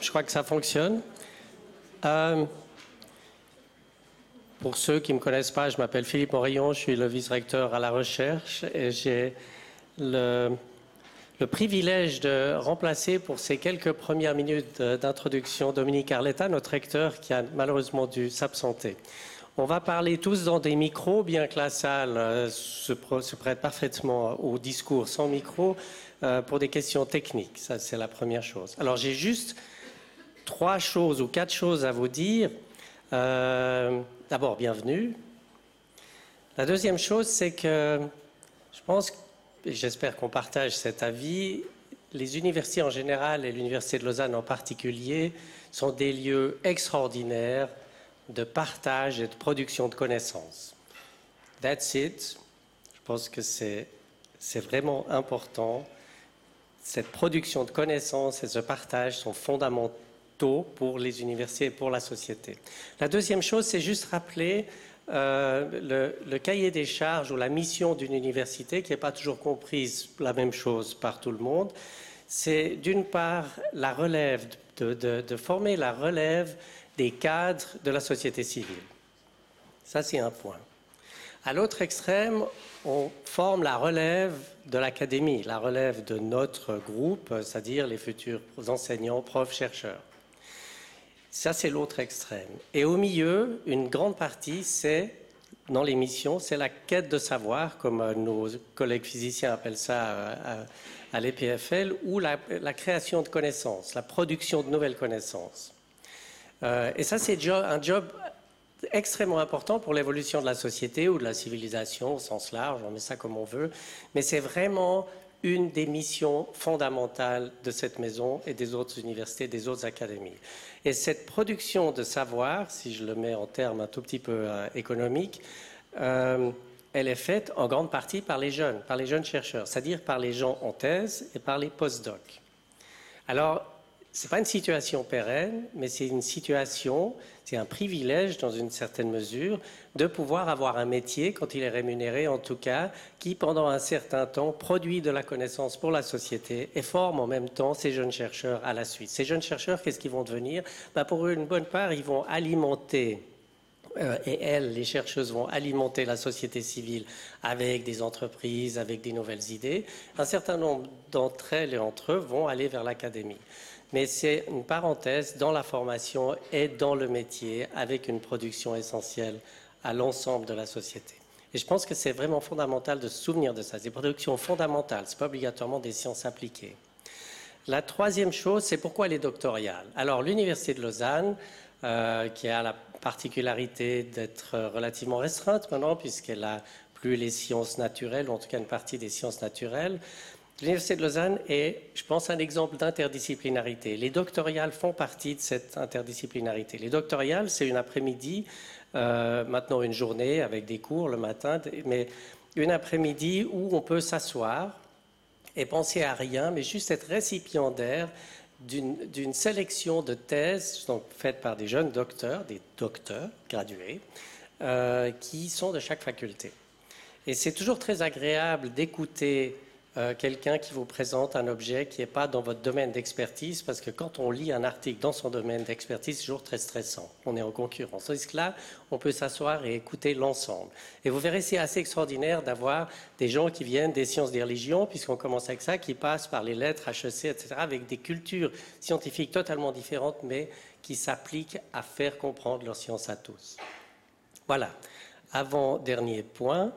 je crois que ça fonctionne. Euh, pour ceux qui ne me connaissent pas, je m'appelle Philippe Morillon, je suis le vice-recteur à la recherche et j'ai le, le, privilège de remplacer pour ces quelques premières minutes d'introduction Dominique Arletta, notre recteur qui a malheureusement dû s'absenter. On va parler tous dans des micros, bien que la salle euh, se, prête parfaitement au discours sans micro euh, pour des questions techniques. Ça, c'est la première chose. Alors, j'ai juste trois choses ou quatre choses à vous dire. Euh, d'abord, bienvenue. La deuxième chose, c'est que je pense, et j'espère qu'on partage cet avis, les universités en général et l'Université de Lausanne en particulier sont des lieux extraordinaires de partage et de production de connaissances. That's it. Je pense que c'est, vraiment important. Cette production de connaissances et ce partage sont fondamentaux pour les universités et pour la société. La deuxième chose, c'est juste rappeler euh, le, cahier des charges ou la mission d'une université qui n'est pas toujours comprise la même chose par tout le monde. C'est d'une part la relève, de, de former la relève des cadres de la société civile. Ça, c'est un point. À l'autre extrême, on forme la relève de l'académie, la relève de notre groupe, c'est-à-dire les futurs enseignants, profs, chercheurs. Ça, c'est l'autre extrême. Et au milieu, une grande partie, c'est, dans les missions, c'est la quête de savoir, comme nos collègues physiciens appellent ça à, l'EPFL, ou la création de connaissances, la production de nouvelles connaissances. Euh, et ça, c'est un job extrêmement important pour l'évolution de la société ou de la civilisation au sens large, on met ça comme on veut, mais c'est vraiment une des missions fondamentales de cette maison et des autres universités, des autres académies. Et cette production de savoir, si je le mets en termes un tout petit peu euh, économiques, euh, elle est faite en grande partie par les jeunes, par les jeunes chercheurs, c'est-à-dire par les gens en thèse et par les postdocs. Alors, n'est pas une situation pérenne, mais c'est une situation, c'est un privilège dans une certaine mesure de pouvoir avoir un métier, quand il est rémunéré en tout cas, qui pendant un certain temps produit de la connaissance pour la société et forme en même temps ces jeunes chercheurs à la suite. Ces jeunes chercheurs, qu'est-ce qu'ils vont devenir? Ben Pour une bonne part, ils vont alimenter euh, et elles, les chercheuses, vont alimenter la société civile avec des entreprises, avec des nouvelles idées. Un certain nombre d'entre elles et entre eux vont aller vers l'académie mais c'est une parenthèse dans la formation et dans le métier avec une production essentielle à l'ensemble de la société. Et je pense que c'est vraiment fondamental de se souvenir de ça. C'est des productions fondamentales, ce n'est pas obligatoirement des sciences appliquées. La troisième chose, c'est pourquoi elle est. Alors, l'Université de Lausanne, euh, qui a la particularité d'être relativement restreinte maintenant, puisqu'elle a plus les sciences naturelles, ou en tout cas une partie des sciences naturelles, L'Université de Lausanne est, je pense, un exemple d'interdisciplinarité. Les doctoriales font partie de cette interdisciplinarité. Les doctoriales, c'est une après-midi, euh, maintenant une journée avec des cours le matin, mais une après-midi où on peut s'asseoir et penser à rien, mais juste être récipiendaire d'une sélection de thèses donc, faites par des jeunes docteurs, des docteurs gradués, euh, qui sont de chaque faculté. Et c'est toujours très agréable d'écouter euh, quelqu'un qui vous présente un objet qui n'est pas dans votre domaine d'expertise, parce que quand on lit un article dans son domaine d'expertise, c'est toujours très stressant. On est en concurrence. Tandis que là, on peut s'asseoir et écouter l'ensemble. Et vous verrez, c'est assez extraordinaire d'avoir des gens qui viennent des sciences des religions, puisqu'on commence avec ça, qui passent par les lettres, HEC, etc., avec des cultures scientifiques totalement différentes, mais qui s'appliquent à faire comprendre leur science à tous. Voilà. Avant-dernier point.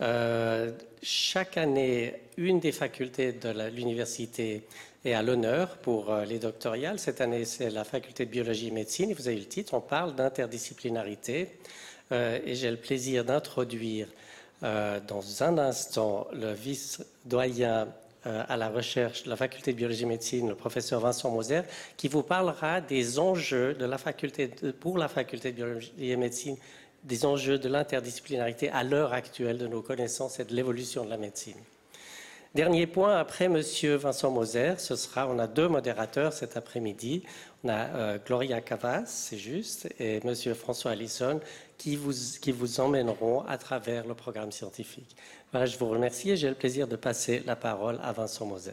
Euh, chaque année, une des facultés de l'université est à l'honneur pour euh, les doctoriales. Cette année, c'est la faculté de biologie et médecine. Vous avez le titre, on parle d'interdisciplinarité. Euh, et j'ai le plaisir d'introduire dans un instant le vice-doyen à la recherche de la faculté de biologie et médecine, le professeur Vincent Moser, qui vous parlera des enjeux de la faculté pour la faculté de biologie et médecine des enjeux de l'interdisciplinarité à l'heure actuelle de nos connaissances et de l'évolution de la médecine. Dernier point, après M. Vincent Moser, ce sera, on a deux modérateurs cet après-midi. On a euh, Gloria Cavas, c'est juste, et M. François Allison, qui vous, qui vous emmèneront à travers le programme scientifique. Voilà, je vous remercie et j'ai le plaisir de passer la parole à Vincent Moser.